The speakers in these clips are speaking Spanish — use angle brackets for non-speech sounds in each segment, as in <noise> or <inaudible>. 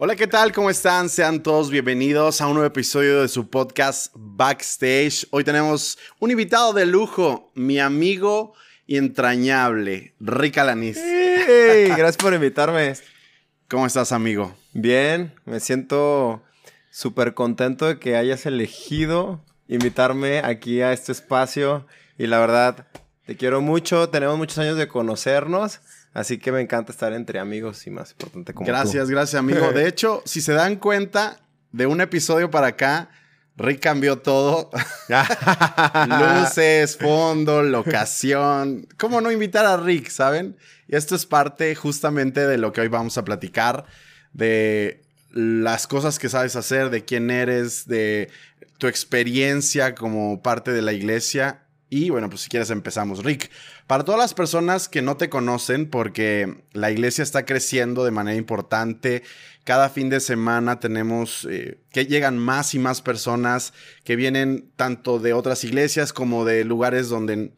Hola, ¿qué tal? ¿Cómo están? Sean todos bienvenidos a un nuevo episodio de su podcast Backstage. Hoy tenemos un invitado de lujo, mi amigo y entrañable, Rick Alanis. Hey, gracias por invitarme. ¿Cómo estás, amigo? Bien, me siento súper contento de que hayas elegido invitarme aquí a este espacio y la verdad, te quiero mucho, tenemos muchos años de conocernos. Así que me encanta estar entre amigos y más importante como Gracias, tú. gracias, amigo. <laughs> De hecho, si se dan cuenta, de un episodio para acá, Rick cambió todo. <laughs> Luces, fondo, locación. ¿Cómo no invitar a Rick, saben? Y esto es parte justamente de lo que hoy vamos a platicar, de las cosas que sabes hacer, de quién eres, de tu experiencia como parte de la iglesia. Y bueno, pues si quieres empezamos. Rick, para todas las personas que no te conocen, porque la iglesia está creciendo de manera importante, cada fin de semana tenemos eh, que llegan más y más personas que vienen tanto de otras iglesias como de lugares donde,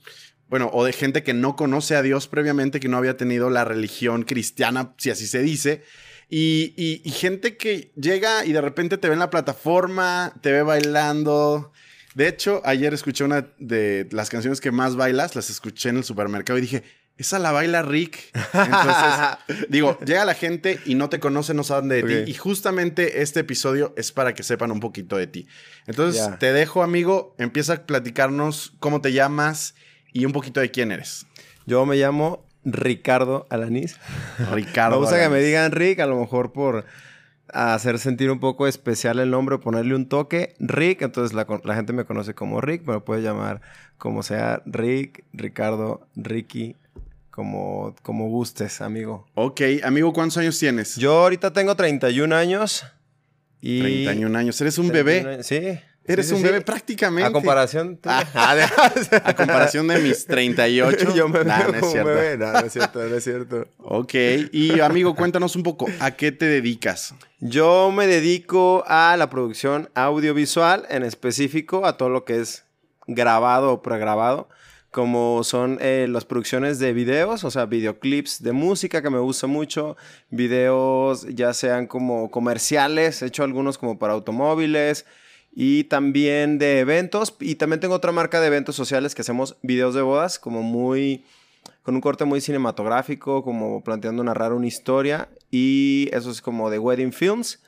bueno, o de gente que no conoce a Dios previamente, que no había tenido la religión cristiana, si así se dice. Y, y, y gente que llega y de repente te ve en la plataforma, te ve bailando. De hecho, ayer escuché una de las canciones que más bailas, las escuché en el supermercado y dije, esa la baila Rick. Entonces, <laughs> digo, llega la gente y no te conoce, no saben de ti. Y justamente este episodio es para que sepan un poquito de ti. Entonces, te dejo, amigo, empieza a platicarnos cómo te llamas y un poquito de quién eres. Yo me llamo Ricardo Alanis. Ricardo. <laughs> me gusta que me digan Rick, a lo mejor por hacer sentir un poco especial el nombre, ponerle un toque. Rick, entonces la, la gente me conoce como Rick, me lo puede llamar como sea Rick, Ricardo, Ricky, como, como gustes, amigo. Ok, amigo, ¿cuántos años tienes? Yo ahorita tengo 31 años y... 31 años. Eres un 31 bebé. Sí. Eres Sí, sí, un sí. bebé prácticamente. A comparación... <laughs> <laughs> A comparación de mis 38. <laughs> Yo me Nah, veo no es como un cierto. bebé. No, no es cierto, no es cierto. Ok, y amigo, cuéntanos un poco, ¿a qué te dedicas? Yo me dedico a la producción audiovisual, en específico a todo lo que es grabado o pregrabado, como son eh, las producciones de videos, o sea, videoclips de música que me gusta mucho, videos ya sean como comerciales, he hecho algunos como para automóviles y también de eventos, y también tengo otra marca de eventos sociales que hacemos videos de bodas, como muy con un corte muy cinematográfico, como planteando narrar una historia, y eso es como de Wedding Films.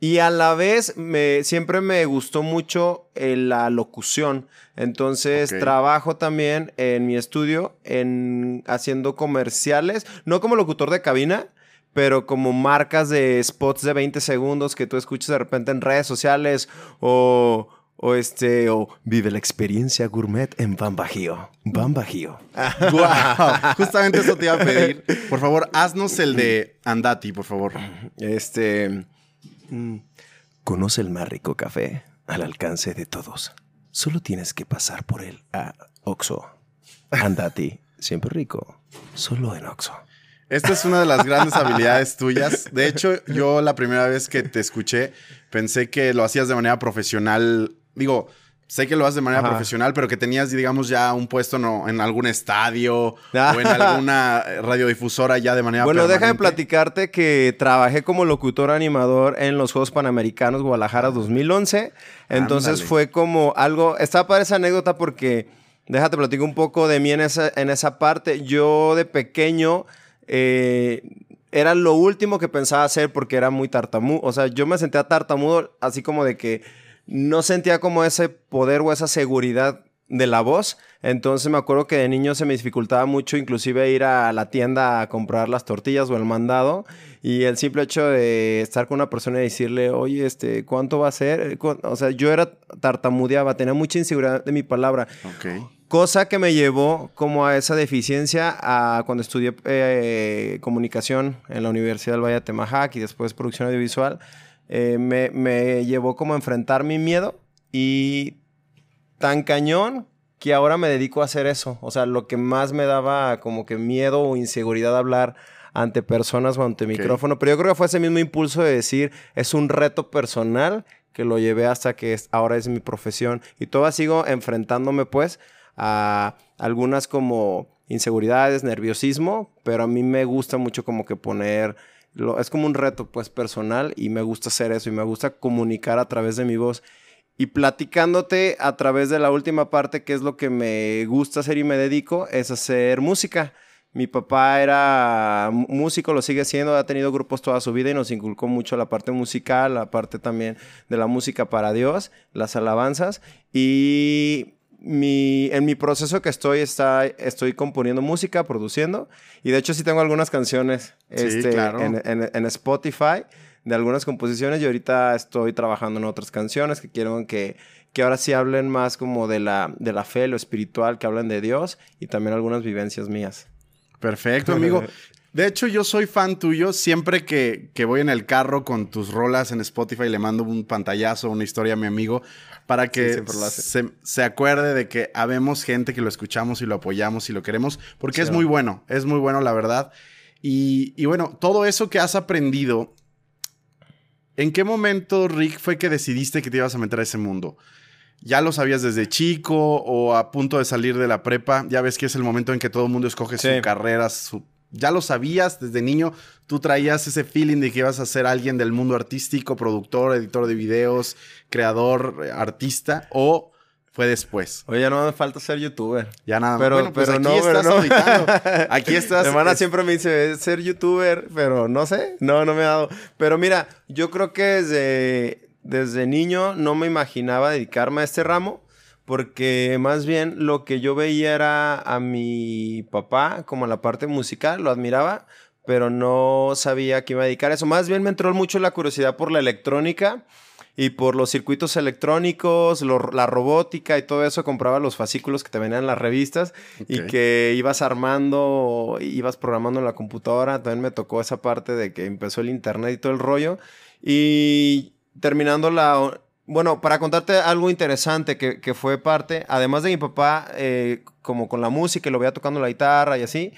Y a la vez me, siempre me gustó mucho eh, la locución. Entonces Ok. trabajo también en mi estudio en haciendo comerciales, no como locutor de cabina, pero como marcas de spots de 20 segundos que tú escuchas de repente en redes sociales o, o este o vive la experiencia gourmet en Ban Bajío. Ban Bajío. <laughs> Guau, Justamente eso te iba a pedir. Por favor, haznos el de Andati, por favor. Este. mm, Conoce el más rico café al alcance de todos. Solo tienes que pasar por él a Oxo. Andati, siempre rico. Solo en Oxo. Esta es una de las grandes habilidades tuyas. De hecho, yo la primera vez que te escuché pensé que lo hacías de manera profesional. Digo, sé que lo haces de manera Ajá. profesional, pero que tenías, digamos, ya un puesto no, en algún estadio Ah. o en alguna radiodifusora ya de manera Bueno, déjame permanente. platicarte que trabajé como locutor animador en los Juegos Panamericanos Guadalajara 2011. Entonces Ándale. fue como algo. Está para esa anécdota porque. Déjate platico un poco de mí en esa, en esa parte. Yo de pequeño. Eh, era lo último que pensaba hacer porque era muy tartamudo. O sea, yo me sentía tartamudo así como de que no sentía como ese poder o esa seguridad de la voz. Entonces me acuerdo que de niño se me dificultaba mucho inclusive ir a la tienda a comprar las tortillas o el mandado. Y el simple hecho de estar con una persona y decirle, oye, este, ¿cuánto va a ser? Cu- O sea, yo era tartamudeaba, tenía mucha inseguridad de mi palabra. Ok. Cosa que me llevó como a esa deficiencia a cuando estudié eh, comunicación en la Universidad del Valle de Temajac y después producción audiovisual, eh, me, me llevó como a enfrentar mi miedo y tan cañón que ahora me dedico a hacer eso. O sea, lo que más me daba como que miedo o inseguridad hablar ante personas o ante micrófono. Pero yo creo que fue ese mismo impulso de decir, es un reto personal que lo llevé hasta que ahora es mi profesión. Y todavía sigo enfrentándome pues a algunas como inseguridades, nerviosismo, pero a mí me gusta mucho como que poner... Lo, es como un reto pues personal y me gusta hacer eso y me gusta comunicar a través de mi voz. Y platicándote a través de la última parte, que es lo que me gusta hacer y me dedico, es hacer música. Mi papá era músico, lo sigue siendo, ha tenido grupos toda su vida y nos inculcó mucho la parte musical, la parte también de la música para Dios, las alabanzas. Y mi, en mi proceso que estoy, está, estoy componiendo música, produciendo. Y de hecho sí tengo algunas canciones este, en, en Spotify de algunas composiciones y ahorita estoy trabajando en otras canciones que quiero que, que ahora sí hablen más como de la, de la fe, lo espiritual, que hablen de Dios y también algunas vivencias mías. Perfecto, amigo. <laughs> De hecho, yo soy fan tuyo. Siempre que, que, voy en el carro con tus rolas en Spotify, le mando un pantallazo, una historia a mi amigo, para que se, se, acuerde de que habemos gente que lo escuchamos y lo apoyamos y lo queremos, porque es muy bueno, es muy bueno, la verdad. Y, y, bueno, todo eso que has aprendido ¿En qué momento, Rick, fue que decidiste que te ibas a meter a ese mundo? ¿Ya lo sabías desde chico o a punto de salir de la prepa? Ya ves que es el momento en que todo el mundo escoge su carrera, ¿Ya lo sabías desde niño? ¿Tú traías ese feeling de que ibas a ser alguien del mundo artístico, productor, editor de videos, creador, eh, artista? ¿O fue después. Oye, ya no me falta ser youtuber. Ya nada pero, bueno, pues pero aquí no, estás no. <laughs> Aquí estás. Mi hermana siempre me dice ser youtuber, pero no sé. No, no me ha dado. Pero mira, yo creo que desde, desde niño no me imaginaba dedicarme a este ramo. Porque más bien lo que yo veía era a mi papá como la parte musical, lo admiraba, pero no sabía que iba a dedicar a eso. Más bien me entró mucho la curiosidad por la electrónica y por los circuitos electrónicos, la robótica y todo eso, compraba los fascículos que te venían en las revistas y que ibas armando, ibas programando en la computadora. También me tocó esa parte de que empezó el internet y todo el rollo. Y terminando la... Bueno, para contarte algo interesante que, fue parte, además de mi papá, eh, como con la música y lo veía tocando la guitarra y así,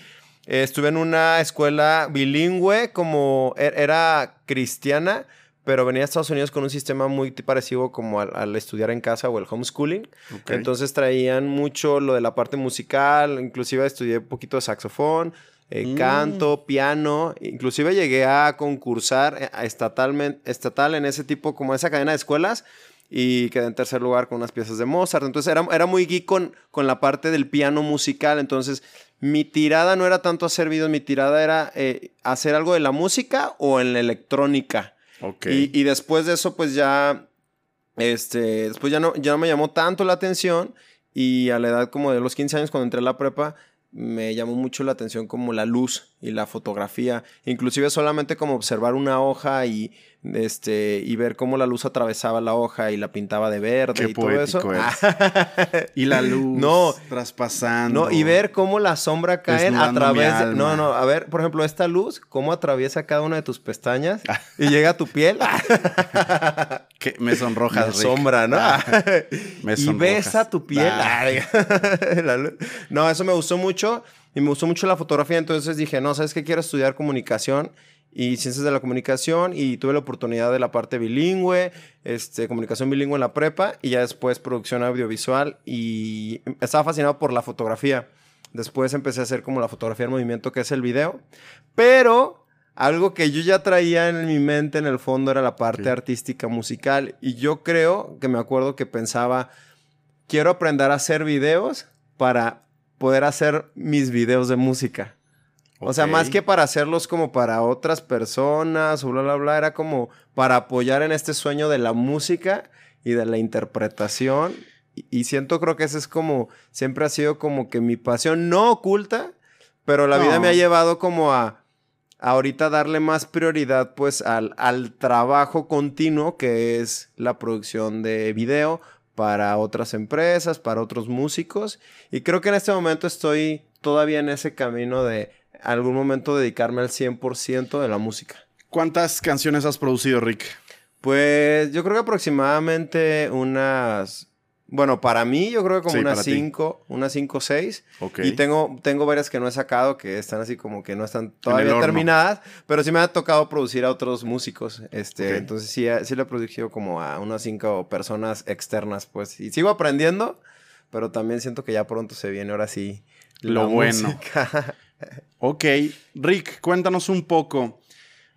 eh, estuve en una escuela bilingüe, como e, era cristiana, pero venía a Estados Unidos con un sistema muy parecido como al, estudiar en casa o el homeschooling. Entonces traían mucho lo de la parte musical, inclusive estudié un poquito de saxofón, eh, mm. canto, piano, inclusive llegué a concursar eh, estatalmente, estatal en ese tipo, como esa cadena de escuelas, y quedé en tercer lugar con unas piezas de Mozart. Entonces era, era muy geek con, con la parte del piano musical, entonces mi tirada no era tanto hacer videos, mi tirada era eh, hacer algo de la música o en la electrónica. Y, después de eso, pues ya, este, después ya no, ya no me llamó tanto la atención y a la edad como de los 15 años cuando entré a la prepa, me llamó mucho la atención como la luz y la fotografía, inclusive solamente como observar una hoja y este y ver cómo la luz atravesaba la hoja y la pintaba de verde y todo eso. <laughs> y la luz no, traspasando. No, y ver cómo la sombra cae a través de, No, no, a ver, por ejemplo, esta luz cómo atraviesa cada una de tus pestañas y llega a tu piel. <laughs> que me sonrojas, <laughs> la sombra, ¿no? me y besa tu piel. no, eso me gustó mucho y me gustó mucho la fotografía, entonces dije, no, ¿sabes qué? Quiero estudiar comunicación y ciencias de la comunicación y tuve la oportunidad de la parte bilingüe, este, comunicación bilingüe en la prepa y ya después producción audiovisual y estaba fascinado por la fotografía. Después empecé a hacer como la fotografía en movimiento, que es el video, pero algo que yo ya traía en mi mente en el fondo era la parte artística musical y yo creo que me acuerdo que pensaba, quiero aprender a hacer videos para poder hacer mis videos de música. O sea, más que para hacerlos como para otras personas o bla, bla, bla, era como para apoyar en este sueño de la música y de la interpretación. Y, siento, creo que ese es como, siempre ha sido como que mi pasión no oculta, pero la vida me ha llevado como a, ahorita darle más prioridad pues al, al trabajo continuo que es la producción de video para otras empresas, para otros músicos. Y creo que en este momento estoy todavía en ese camino de algún momento dedicarme al 100% de la música. ¿Cuántas canciones has producido, Rick? Pues yo creo que aproximadamente unas bueno, para mí yo creo que como Sí, unas para ti. 5, unas 5 o 6. Ok. Y tengo, tengo varias que no he sacado que están así como que no están todavía terminadas, pero sí me ha tocado producir a otros músicos. Este. Entonces sí, sí le he producido como a unas 5 personas externas, pues. Y sigo aprendiendo, pero también siento que ya pronto se viene ahora sí Lo bueno. música. <laughs> Ok, Rick, cuéntanos un poco.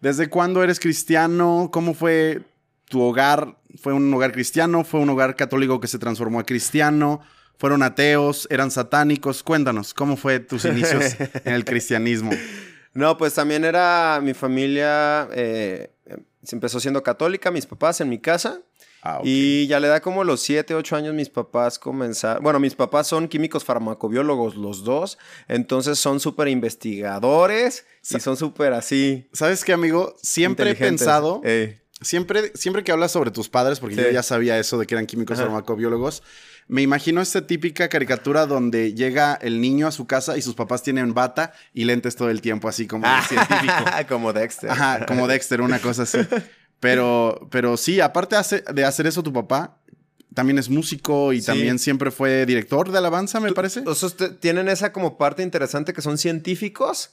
¿Desde cuándo eres cristiano? ¿Cómo fue tu hogar? ¿Fue un hogar cristiano? ¿Fue un hogar católico que se transformó a cristiano? ¿Fueron ateos? ¿Eran satánicos? Cuéntanos, ¿cómo fue tus inicios <laughs> en el cristianismo? No, pues también era mi familia, eh, eh, se empezó siendo católica, mis papás en mi casa. Ah. Y ya le da como los 7, 8 años mis papás comenzaron. Bueno, mis papás son químicos farmacobiólogos los dos. Entonces son súper investigadores y son súper así. ¿Sabes qué, amigo? Siempre he pensado, Eh, siempre, siempre que hablas sobre tus padres, porque Sí. yo ya sabía eso de que eran químicos Ajá. farmacobiólogos, me imagino esta típica caricatura donde llega el niño a su casa y sus papás tienen bata y lentes todo el tiempo, así como de científico. <laughs> como Dexter. Ajá, como Dexter, una cosa así. <laughs> Pero, pero sí, aparte hace- de hacer eso, tu papá también es músico y Sí. también siempre fue director de alabanza, me parece. O sea, tienen esa como parte interesante que son científicos.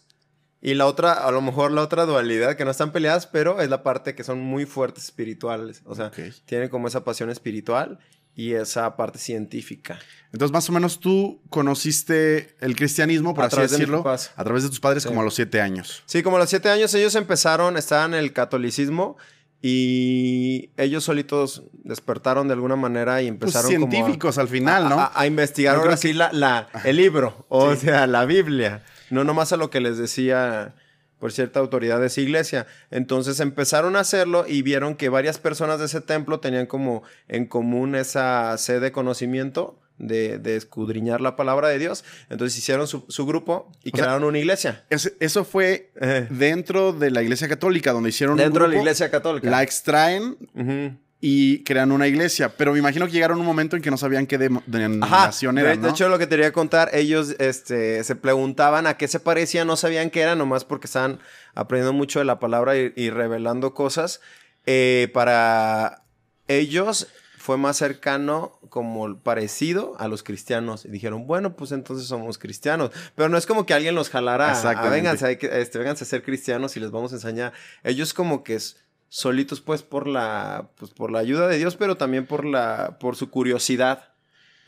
Y la otra, a lo mejor la otra dualidad, que no están peleadas, pero es la parte que son muy fuertes espirituales. O sea, Ok. tienen como esa pasión espiritual y esa parte científica. Entonces, más o menos tú conociste el cristianismo, por A así de decirlo, papás. a través de tus padres Sí. como a los siete años. Sí, como a los siete años ellos empezaron, estaban en el catolicismo y ellos solitos despertaron de alguna manera y Pues empezaron como a- científicos al final, ¿no? a, a investigar ahora sí la, la- el libro, o Sí. sea, la Biblia, no nomás a lo que les decía por cierta autoridad de esa iglesia. Entonces empezaron a hacerlo y vieron que varias personas de ese templo tenían como en común esa sed de conocimiento. De, de escudriñar la palabra de Dios. Entonces hicieron su, su grupo y O sea, crearon una iglesia. Es- eso fue Eh, dentro de la iglesia católica, donde hicieron un dentro de la iglesia católica. La extraen y crean una iglesia. Pero me imagino que llegaron a un momento en que no sabían qué denominación de, era, de ¿no? hecho lo que te quería contar, ellos este, se preguntaban a qué se parecía, no sabían qué era, nomás porque estaban aprendiendo mucho de la palabra y, y revelando cosas. Eh, para ellos fue más cercano como parecido a los cristianos. Y dijeron, bueno, pues entonces somos cristianos. Pero no es como que alguien los jalara. a, Exactamente. vénganse, hay que- este, vénganse a ser cristianos y les vamos a enseñar. Ellos como que es solitos pues por la, pues, por la ayuda de Dios, pero también por, la, por su curiosidad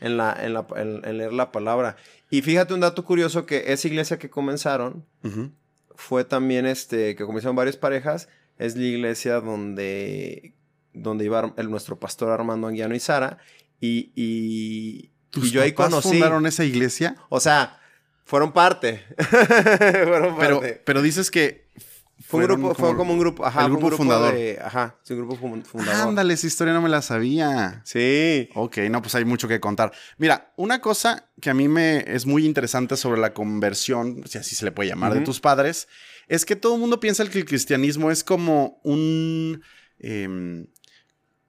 en, la, en, la- en- en leer la palabra. Y fíjate un dato curioso que esa iglesia que comenzaron Ujú. fue también este que comenzaron varias parejas, es la iglesia donde, donde iba el, nuestro pastor Armando Anguiano y Sara. Y, y, ¿Tus y yo ahí conocí. fundaron esa iglesia? O sea, fueron parte. <laughs> fueron Pero, parte. pero dices que Fue un grupo, fue como un grupo, ajá, el un grupo fundador. de- ajá, sí, un grupo fun- fundador. Ándale, esa historia no me la sabía. Sí. Ok, no, pues hay mucho que contar. Mira, una cosa que a mí me es muy interesante sobre la conversión, si así se le puede llamar, de tus padres, es que todo el mundo piensa que el cristianismo es como un... em,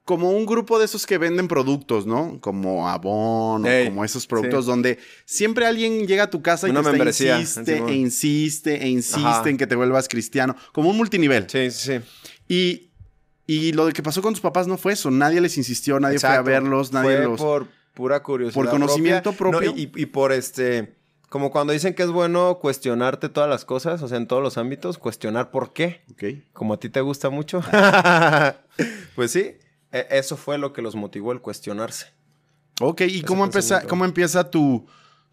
como un grupo de esos que venden productos, ¿no? Como Avon o como esos productos donde siempre alguien llega a tu casa y Una te está- insiste e insiste e insiste Ajá. en que te vuelvas cristiano, como un multinivel. Sí, sí, sí. Y, y lo de que pasó con tus papás no fue eso. Nadie les insistió, nadie fue a verlos, nadie Fue los. por pura curiosidad. por conocimiento propio. No, y, y por este. Como cuando dicen que es bueno cuestionarte todas las cosas, o sea, en todos los ámbitos, cuestionar por qué. Ok. Como a ti te gusta mucho. <laughs> pues sí, eso fue lo que los motivó el cuestionarse. Ok, ¿y Ese cómo, empieza, cómo empieza tu,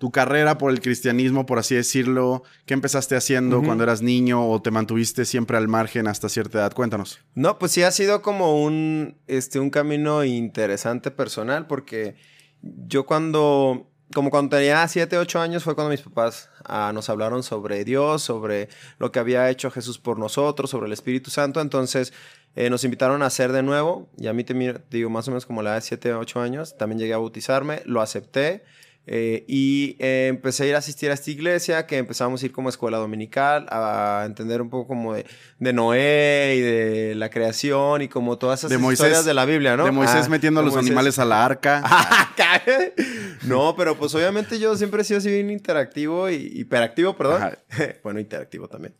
tu carrera por el cristianismo, por así decirlo? ¿Qué empezaste haciendo cuando eras niño o te mantuviste siempre al margen hasta cierta edad? Cuéntanos. No, pues sí ha sido como un, este, un camino interesante personal porque yo cuando, como cuando tenía 7, 8 años fue cuando mis papás ah, nos hablaron sobre Dios, sobre lo que había hecho Jesús por nosotros, sobre el Espíritu Santo. Entonces eh, nos invitaron a hacer de nuevo y a mí te digo más o menos como la edad de 7, 8 años, también llegué a bautizarme, lo acepté. Eh, y eh, empecé a ir a asistir a esta iglesia, que empezamos a ir como escuela dominical, a entender un poco como de, de Noé y de la creación y como todas esas De Moisés- historias de la Biblia, ¿no? De Moisés Ah, metiendo a los Moisés. animales a la arca. <laughs> no, pero pues obviamente yo siempre he sido así bien interactivo y hiperactivo, perdón. Ajá. <laughs> bueno, interactivo también.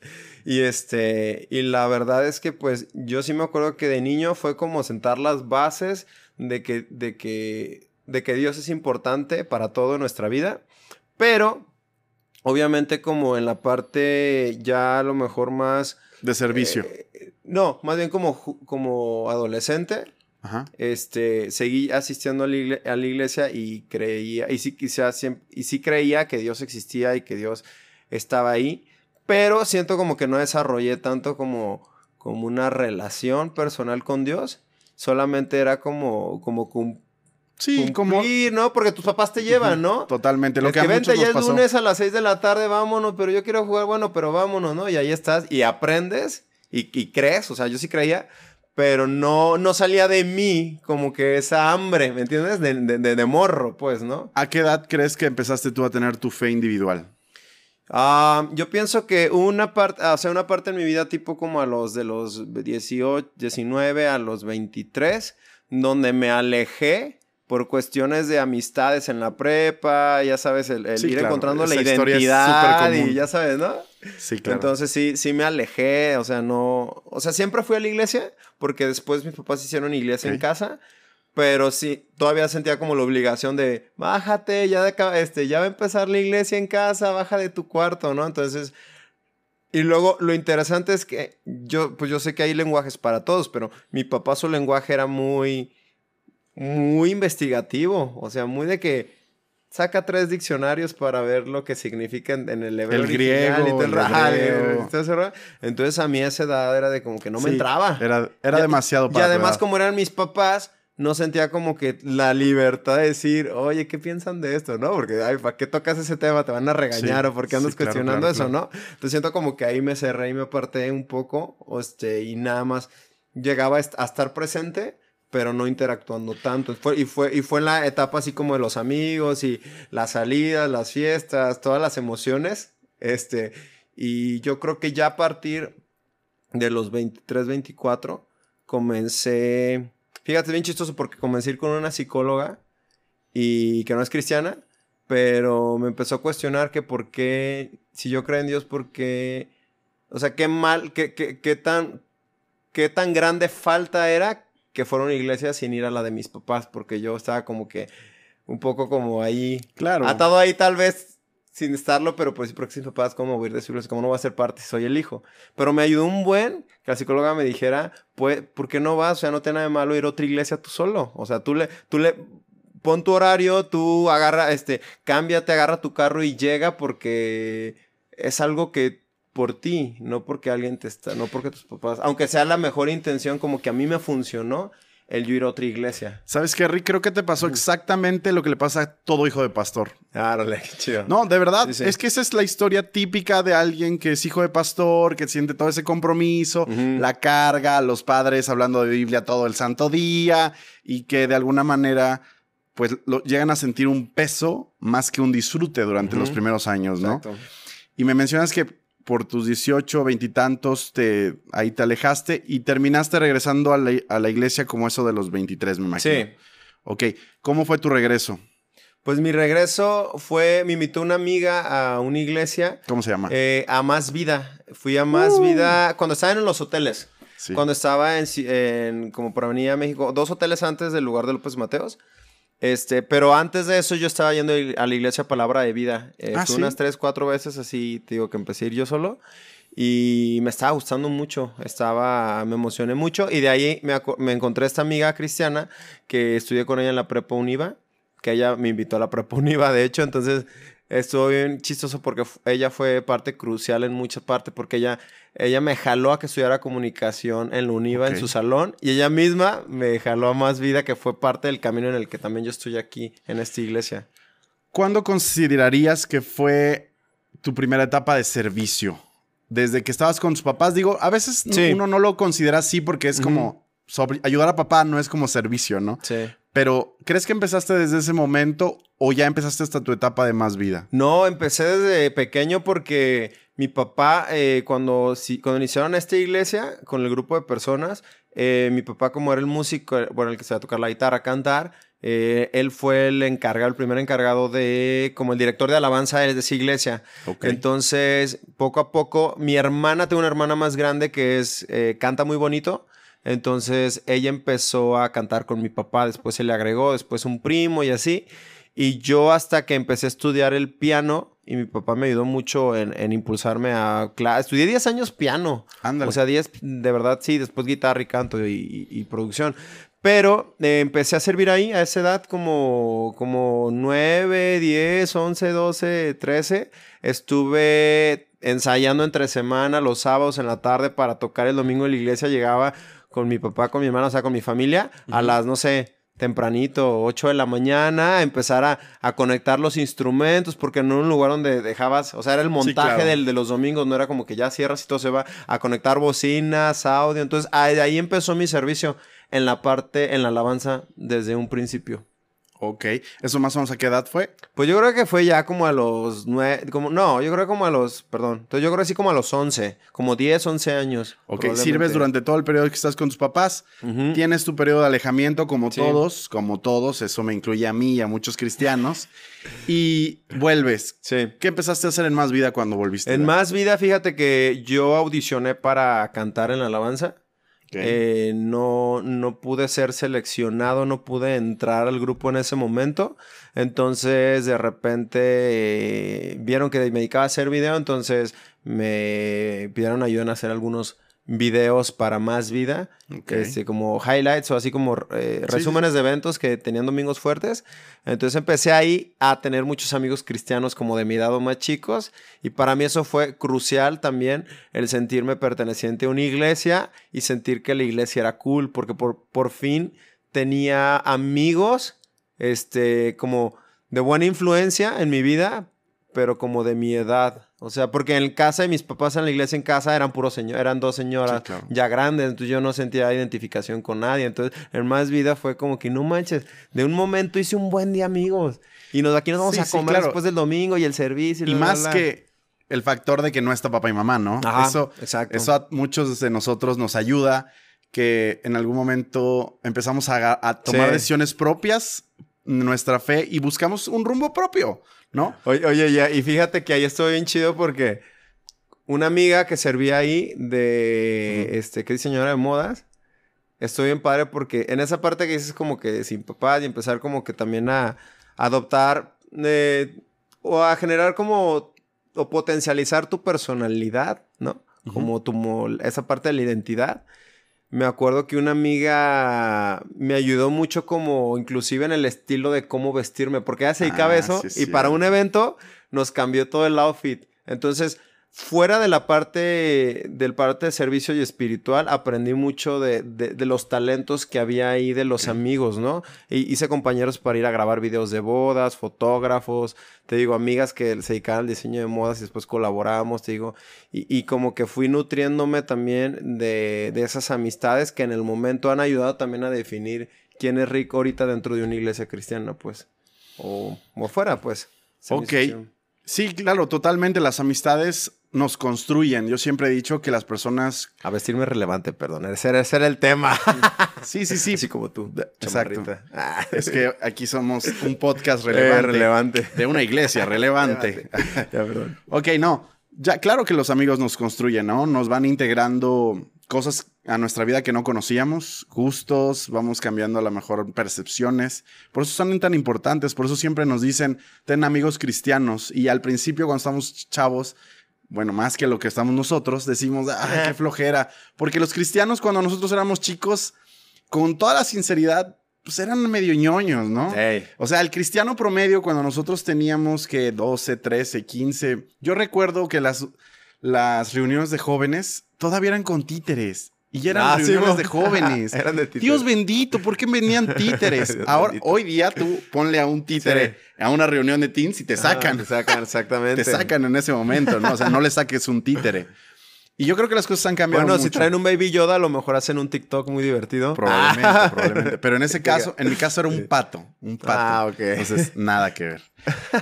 Y este, y la verdad es que pues yo sí me acuerdo que de niño fue como sentar las bases de que, de que, de que Dios es importante para todo en nuestra vida, pero obviamente como en la parte ya a lo mejor más... De servicio. eh, no, más bien como, como adolescente, Ajá. este, seguí asistiendo a la, igle- a la iglesia y creía, y sí, quizás y sí creía que Dios existía y que Dios estaba ahí, pero siento como que no desarrollé tanto como, como una relación personal con Dios, solamente era como, como cum- Sí, como cumplir, ¿no? Porque tus papás te llevan, ¿no? totalmente. Lo Es que, que a vente ya es pasó. lunes a las 6 de la tarde, vámonos, pero yo quiero jugar, bueno, pero vámonos, ¿no? Y ahí estás y aprendes y, y crees, o sea, yo sí creía, pero no, no salía de mí como que esa hambre, ¿me entiendes? De, de, de- de morro, pues, ¿no? ¿A qué edad crees que empezaste tú a tener tu fe individual? Ah, yo pienso que una parte, o sea, una parte en mi vida tipo como a los de los 18, 19 a los 23, donde me alejé por cuestiones de amistades en la prepa, ya sabes, el, el Sí, ir claro, encontrando la esa es identidad y ya sabes, ¿no? Sí, claro. Entonces sí, sí me alejé, o sea, no, o sea, siempre fui a la iglesia porque después mis papás hicieron iglesia en Ok. casa, pero sí, todavía sentía como la obligación de, bájate, ya, de este, ya va a empezar la iglesia en casa, baja de tu cuarto, ¿no? Entonces, y luego lo interesante es que yo, pues yo sé que hay lenguajes para todos, pero mi papá su lenguaje era muy, muy investigativo, o sea, muy de que saca tres diccionarios para ver lo que significa en, el hebreo El original y griego, todo el y ese rollo. Entonces a mí a esa edad era de como que no me Sí, entraba. Era, era Ya- demasiado y para tu además como eran mis papás, no sentía como que la libertad de decir, oye, ¿qué piensan de esto? ¿No? Porque, ay, ¿para qué tocas ese tema? Te van a regañar Sí, o por qué andas sí, claro, cuestionando claro, eso, claro. ¿no? Entonces siento como que ahí me cerré y me aparté un poco, este, y nada más llegaba a estar presente, pero no interactuando tanto. Fue, y, fue, y fue en la etapa así como de los amigos y las salidas, las fiestas, todas las emociones. Este, y yo creo que ya a partir de los 23, 24, comencé... Fíjate, bien chistoso porque comencé a ir con una psicóloga y que no es cristiana, pero me empezó a cuestionar que por qué, si yo creo en Dios, por qué, o sea, qué mal, qué, qué, qué tan, qué tan grande falta era que fuera una iglesia sin ir a la de mis papás, porque yo estaba como que un poco como ahí, Claro. atado ahí tal vez sin estarlo, pero pues porque mis papás, ¿cómo voy a ir de su iglesia? ¿Cómo no voy a ser parte soy el hijo? Pero me ayudó un buen que la psicóloga me dijera, pues, ¿por qué no vas? O sea, no tiene nada de malo ir a otra iglesia tú solo. O sea, tú le, tú le, pon tu horario, tú agarra, este, cámbiate, agarra tu carro y llega porque es algo que por ti, no porque alguien te está, no porque tus papás, aunque sea la mejor intención, como que a mí me funcionó el yo ir a otra iglesia. ¿Sabes qué, Rick? Creo que te pasó exactamente lo que le pasa a todo hijo de pastor. Árale, qué chido. No, de verdad, Sí, sí. es que esa es la historia típica de alguien que es hijo de pastor, que siente todo ese compromiso, la carga, los padres hablando de Biblia todo el santo día y que de alguna manera pues lo, llegan a sentir un peso más que un disfrute durante los primeros años, ¿no? Exacto. Y me mencionas que por tus 18, 20 y tantos, te, ahí te alejaste y terminaste regresando a la, a la iglesia como eso de los 23, me imagino. Sí. Ok, ¿cómo fue tu regreso? Pues mi regreso fue, me invitó una amiga a una iglesia, ¿Cómo se llama? eh, a Más Vida. Fui a Más Uh. Vida cuando estaba en los hoteles. sí. Cuando estaba en, en como por Avenida México, dos hoteles antes del lugar de López Mateos. Este, pero antes de eso yo estaba yendo a la iglesia Palabra de Vida. Eh, Ah, unas tres, cuatro veces así, te digo que empecé a ir yo solo. Y me estaba gustando mucho, estaba, me emocioné mucho. Y de ahí me, me encontré esta amiga cristiana que estudié con ella en la prepa Univa, que ella me invitó a la prepa Univa, de hecho. Entonces estuvo bien chistoso porque ella fue parte crucial en muchas partes, porque ella, ella me jaló a que estudiara comunicación en la Univa, en su salón, y ella misma me jaló a más vida, que fue parte del camino en el que también yo estoy aquí, en esta iglesia. ¿Cuándo considerarías que fue tu primera etapa de servicio? Desde que estabas con tus papás, digo, a veces Sí. uno no lo considera así porque es como ayudar a papá no es como servicio, ¿no? Sí. Pero, ¿crees que empezaste desde ese momento o ya empezaste hasta tu etapa de más vida? No, empecé desde pequeño porque mi papá, eh, cuando, si, cuando iniciaron esta iglesia con el grupo de personas, eh, mi papá como era el músico, bueno, el que se va a tocar la guitarra, cantar, eh, él fue el encargado, el primer encargado de, como el director de alabanza de esa iglesia. Entonces, poco a poco, mi hermana, tengo una hermana más grande que es, canta muy bonito. Entonces ella empezó a cantar con mi papá, después se le agregó, después un primo y así. Y yo hasta que empecé a estudiar el piano, y mi papá me ayudó mucho en, impulsarme a... Estudié 10 años piano. Ándale. O sea, 10, de verdad, sí, después guitarra y canto y, producción. Pero eh, empecé a servir ahí a esa edad como, como 9, 10, 11, 12, 13. Estuve ensayando entre semana los sábados en la tarde para tocar el domingo en la iglesia. Llegaba con mi papá, con mi hermana, o sea, con mi familia, a las, no sé, tempranito, 8 de la mañana, empezar a, conectar los instrumentos, porque no era un lugar donde dejabas, o sea, era el montaje del, de los domingos, no era como que ya cierras y todo se va a conectar bocinas, audio. Entonces, ahí, ahí empezó mi servicio en la parte, en la alabanza desde un principio. Ok, ¿eso más o menos a qué edad fue? Pues yo creo que fue ya como a los nueve, como, no, yo creo como a los, perdón, entonces yo creo así como a los once, como diez, once años. Ok, sirves durante todo el periodo que estás con tus papás, tienes tu periodo de alejamiento como todos, como todos, eso me incluye a mí y a muchos cristianos, y vuelves. Sí. ¿Qué empezaste a hacer en Más Vida cuando volviste? En Más Vida, fíjate que yo audicioné para cantar en la alabanza. Eh, no, no pude ser seleccionado, no pude entrar al grupo en ese momento. Entonces, de repente, eh, vieron que me dedicaba a hacer video, entonces me pidieron ayuda en hacer algunos videos para más vida, este, como highlights o así como eh, resúmenes de eventos que tenían domingos fuertes. Entonces empecé ahí a tener muchos amigos cristianos como de mi edad o más chicos y para mí eso fue crucial también el sentirme perteneciente a una iglesia y sentir que la iglesia era cool porque por, por fin tenía amigos este, como de buena influencia en mi vida, pero como de mi edad. O sea, porque en casa de mis papás en la iglesia en casa eran puros señores, eran dos señoras ya grandes, entonces yo no sentía identificación con nadie. Entonces, en más vida fue como que no manches, de un momento hice un buen día amigos. Y nos aquí nos vamos a comer después del domingo y el servicio. Y, más que el factor de que no está papá y mamá, ¿no? eso, exacto. eso a muchos de nosotros nos ayuda que en algún momento empezamos a, tomar decisiones propias, nuestra fe y buscamos un rumbo propio. ¿No? Oye, oye, ya, y fíjate que ahí estoy bien chido porque una amiga que servía ahí de, este, que es señora de modas, estoy bien padre porque en esa parte que dices como que sin papás y empezar como que también a, adoptar eh, o a generar como, o potencializar tu personalidad, ¿no? Como tu, esa parte de la identidad me acuerdo que una amiga me ayudó mucho como inclusive en el estilo de cómo vestirme, porque ella se dedicaba ah, eso y para un evento nos cambió todo el outfit. Entonces, fuera de la parte del parte de servicio y espiritual, aprendí mucho de, los talentos que había ahí de los amigos, ¿no? Hice compañeros para ir a grabar videos de bodas, fotógrafos, te digo, amigas que se dedicaban al diseño de modas y después colaboramos, te digo, y, como que fui nutriéndome también de, esas amistades que en el momento han ayudado también a definir quién es rico ahorita dentro de una iglesia cristiana, pues, o, o fuera, pues. Ok. Sí, claro, totalmente. Las amistades nos construyen. Yo siempre he dicho que las personas... A vestirme relevante, perdón. Ese era, el tema. <laughs> Sí, sí, sí. Así como tú. Exacto. Es que aquí somos un podcast eh, relevante. relevante. De una iglesia relevante. ya, perdón. <laughs> Ok, no. Ya, claro que los amigos nos construyen, ¿no? Nos van integrando cosas a nuestra vida que no conocíamos, gustos, vamos cambiando a lo mejor percepciones. Por eso son tan importantes, por eso siempre nos dicen, ten amigos cristianos. Y al principio cuando estamos chavos, bueno, más que lo que estamos nosotros, decimos, ¡ay, qué flojera! Porque los cristianos, cuando nosotros éramos chicos, con toda la sinceridad, pues eran medio ñoños, ¿no? O sea, el cristiano promedio, cuando nosotros teníamos que 12, 13, 15, yo recuerdo que las, las reuniones de jóvenes todavía eran con títeres. Y eran ah, reuniones de jóvenes. <laughs> eran de títeres. Dios bendito, ¿por qué venían <laughs> títeres? Ahora, hoy día tú ponle a un títere a una reunión de teens y te sacan. te sacan, <laughs> exactamente. te sacan en ese momento, ¿no? O sea, no le saques un títere. Y yo creo que las cosas han cambiado Bueno, mucho. si traen un Baby Yoda, a lo mejor hacen un TikTok muy divertido. Probablemente, Ah. probablemente. Pero en ese caso, en mi caso era un pato. Un pato. Ah, ok. Entonces, nada que ver.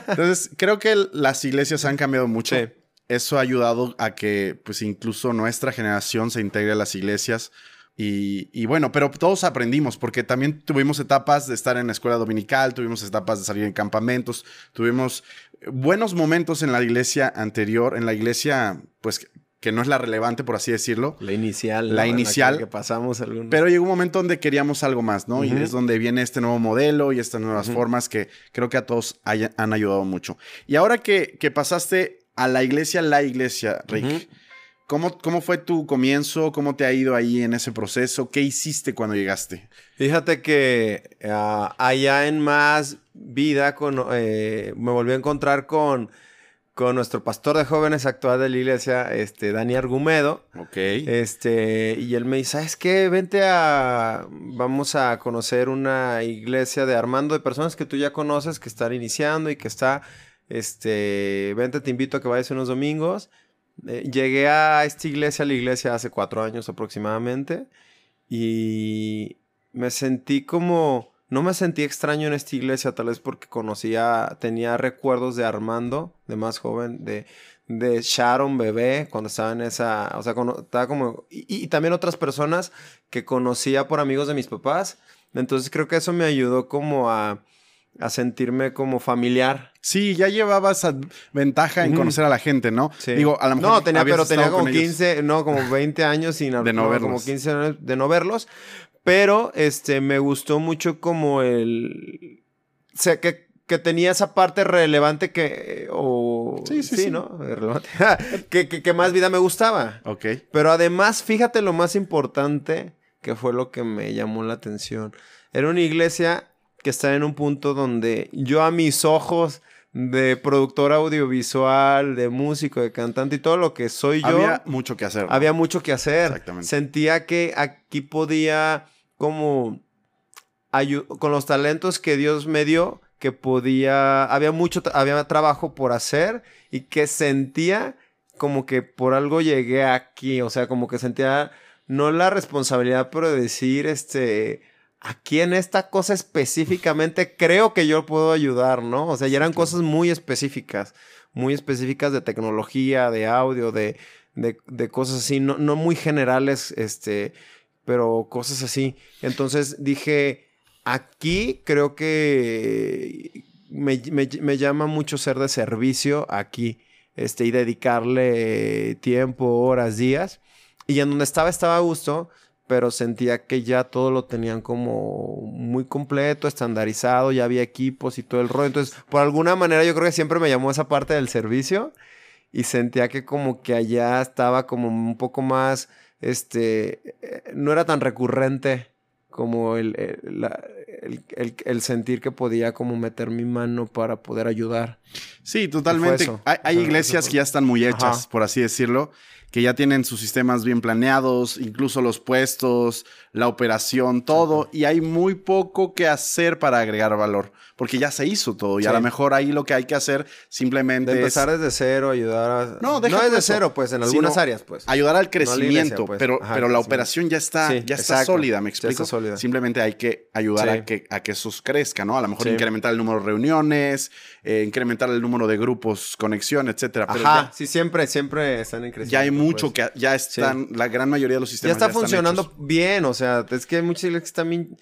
Entonces, creo que las iglesias han cambiado mucho. Sí. Eso ha ayudado a que, pues, incluso nuestra generación se integre a las iglesias. Y, y bueno, pero todos aprendimos, porque también tuvimos etapas de estar en la escuela dominical, tuvimos etapas de salir en campamentos, tuvimos buenos momentos en la iglesia anterior, en la iglesia, pues, que- no es la relevante, por así decirlo. La inicial. La inicial. que, que pasamos algunos. Pero llegó un momento donde queríamos algo más, ¿no? Y es donde viene este nuevo modelo y estas nuevas formas que creo que a todos haya- han ayudado mucho. Y ahora que, que pasaste a la iglesia, la iglesia, Rick. ¿cómo, ¿cómo fue tu comienzo? ¿Cómo te ha ido ahí en ese proceso? ¿Qué hiciste cuando llegaste? Fíjate que ah, allá en Más Vida con, eh, me volví a encontrar con, con nuestro pastor de jóvenes actual de la iglesia, este, Dani Argumedo. Ok. Este, y él me dice, ¿sabes qué? Vente a... Vamos a conocer una iglesia de Armando de personas que tú ya conoces, que están iniciando y que está... Este, vente, te invito a que vayas unos domingos. Eh, llegué a esta iglesia, a la iglesia hace cuatro años aproximadamente. Y me sentí como... No me sentí extraño en esta iglesia, tal vez porque conocía, tenía recuerdos de Armando, de más joven, de, de Sharon bebé, cuando estaba en esa, o sea, cuando estaba como, y, y también otras personas que conocía por amigos de mis papás. Entonces creo que eso me ayudó como a, a sentirme como familiar. Sí, ya llevabas ventaja en conocer a la gente, ¿no? Sí. Digo, a lo mejor No, tenía, pero tenía como con ellos. 15, no, como 20 años sin <laughs> De no como verlos. 15 años de no verlos. Pero este me gustó mucho como el. O sea, que, que tenía esa parte relevante que. O, Sí, sí, sí. ¿no? Relevante. <laughs> que, que, que más vida me gustaba. Ok. Pero además, fíjate lo más importante que fue lo que me llamó la atención. Era una iglesia que está en un punto donde yo a mis ojos de productor audiovisual, de músico, de cantante y todo lo que soy yo, Había había, mucho que hacer. ¿no? mucho que hacer. Exactamente. Sentía que aquí podía como con los talentos que Dios me dio, que podía, había mucho, había trabajo por hacer y que sentía como que por algo llegué aquí, o sea, como que sentía no la responsabilidad, pero de decir, este, aquí en esta cosa específicamente creo que yo puedo ayudar, ¿no? O sea, ya eran cosas muy específicas, muy específicas de tecnología, de audio, de, de, de cosas así, no, no muy generales, este, pero cosas así. Entonces dije, aquí creo que me, me- me llama mucho ser de servicio aquí, este, y dedicarle tiempo, horas, días. Y en donde estaba, estaba a gusto, pero sentía que ya todo lo tenían como muy completo, estandarizado, ya había equipos y todo el rollo. Entonces, por alguna manera, yo creo que siempre me llamó esa parte del servicio y sentía que como que allá estaba como un poco más, este, eh, no era tan recurrente como el, el- la- el- el- el sentir que podía como meter mi mano para poder ayudar. Sí, totalmente. Hay, iglesias que ya están muy hechas, Ajá. por así decirlo, que ya tienen sus sistemas bien planeados, incluso los puestos, la operación, todo, y hay muy poco que hacer para agregar valor, porque ya se hizo todo, y a Sí. lo mejor ahí lo que hay que hacer simplemente De es empezar desde cero, ayudar a... No, no desde eso, cero, pues, en algunas áreas, pues. ayudar al iglesia, crecimiento, pues. pero, Ajá, pero la operación ya está, Sí, ya está sólida, ¿me explico? sólida. Simplemente hay que ayudar Sí. a, que, a que eso crezca, ¿no? A lo mejor incrementar el número de reuniones, eh, incrementar el número de grupos, conexión, etcétera. Pero Ajá, ya- sí, siempre, siempre están en crecimiento. ya hay mucho pues. que ya están, la gran mayoría de los Ya sistemas está están funcionando bien, o sea, es que hay muchas iglesias que también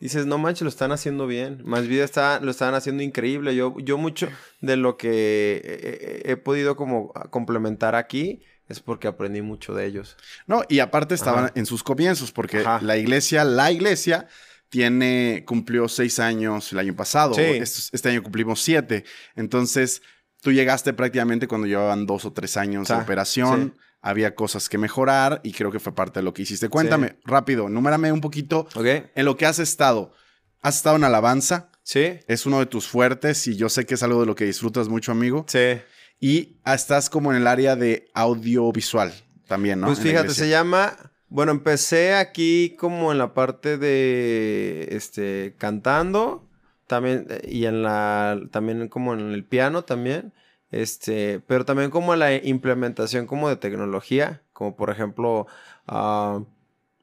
dices, no manches, lo están haciendo bien. Más bien está, lo están haciendo increíble. Yo, yo mucho de lo que he, podido como complementar aquí es porque aprendí mucho de ellos. No, y aparte estaban Ajá. en sus comienzos, porque Ajá. la iglesia, la iglesia, tiene, cumplió seis años el año pasado. Sí. Este, este año cumplimos siete. Entonces, tú llegaste prácticamente cuando llevaban dos o tres años de operación. Había cosas que mejorar y creo que fue parte de lo que hiciste. Cuéntame, rápido, numérame un poquito ¿Ok? en lo que has estado. Has estado en alabanza, Sí, es uno de tus fuertes y yo sé que es algo de lo que disfrutas mucho, amigo. sí. Y estás como en el área de audiovisual también, ¿no? Pues En fíjate, se llama. Bueno, empecé aquí como en la parte de este cantando. También. eh, Y en la. También como en el piano también. Este, pero también como la implementación como de tecnología, como por ejemplo, ah,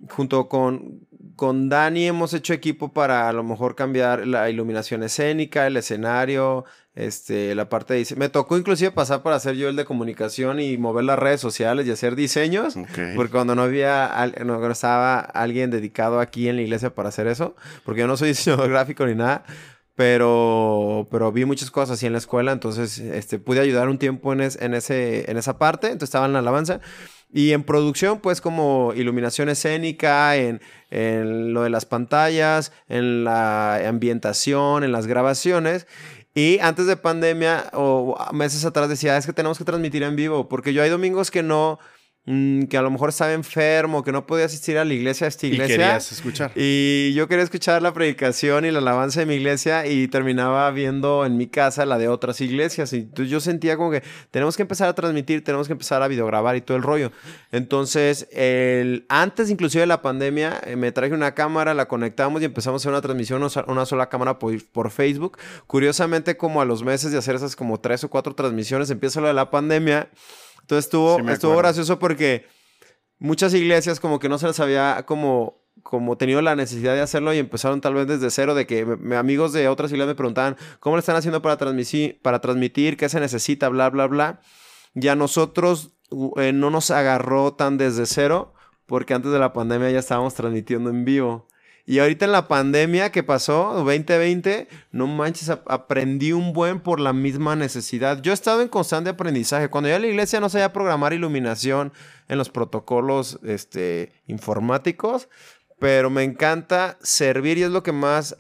junto con, con Dani hemos hecho equipo para a lo mejor cambiar la iluminación escénica, el escenario, este, la parte de Me tocó inclusive pasar para hacer yo el de comunicación y mover las redes sociales y hacer diseños. Porque cuando no había, no estaba alguien dedicado aquí en la iglesia para hacer eso, porque yo no soy <laughs> diseñador gráfico ni nada, pero, pero vi muchas cosas así en la escuela, entonces este, pude ayudar un tiempo en, en, ese, en esa parte, entonces estaba en la alabanza. Y en producción, pues como iluminación escénica, en, en lo de las pantallas, en la ambientación, en las grabaciones. Y antes de pandemia o meses atrás decía, es que tenemos que transmitir en vivo, porque yo hay domingos que no, Mm, que a lo mejor estaba enfermo, que no podía asistir a la iglesia, a esta iglesia. Y querías escuchar. Y yo quería escuchar la predicación y la alabanza de mi iglesia y terminaba viendo en mi casa la de otras iglesias. Y entonces yo sentía como que tenemos que empezar a transmitir, tenemos que empezar a videograbar y todo el rollo. Entonces, el, antes inclusive de la pandemia, eh, me traje una cámara, la conectamos y empezamos a hacer una transmisión, una sola cámara por, por Facebook. Curiosamente, como a los meses de hacer esas como tres o cuatro transmisiones, empieza lo de la pandemia. Entonces estuvo, estuvo gracioso porque muchas iglesias como que no se les había como, como tenido la necesidad de hacerlo y empezaron tal vez desde cero de que amigos de otras iglesias me preguntaban cómo le están haciendo para transmitir, para transmitir, qué se necesita, bla, bla, bla. Y a nosotros eh, no nos agarró tan desde cero porque antes de la pandemia ya estábamos transmitiendo en vivo. Y ahorita en la pandemia que pasó, 2020, no manches, aprendí un buen por la misma necesidad. Yo he estado en constante aprendizaje. Cuando yo a la iglesia no sabía programar iluminación en los protocolos este, informáticos, pero me encanta servir y es lo que más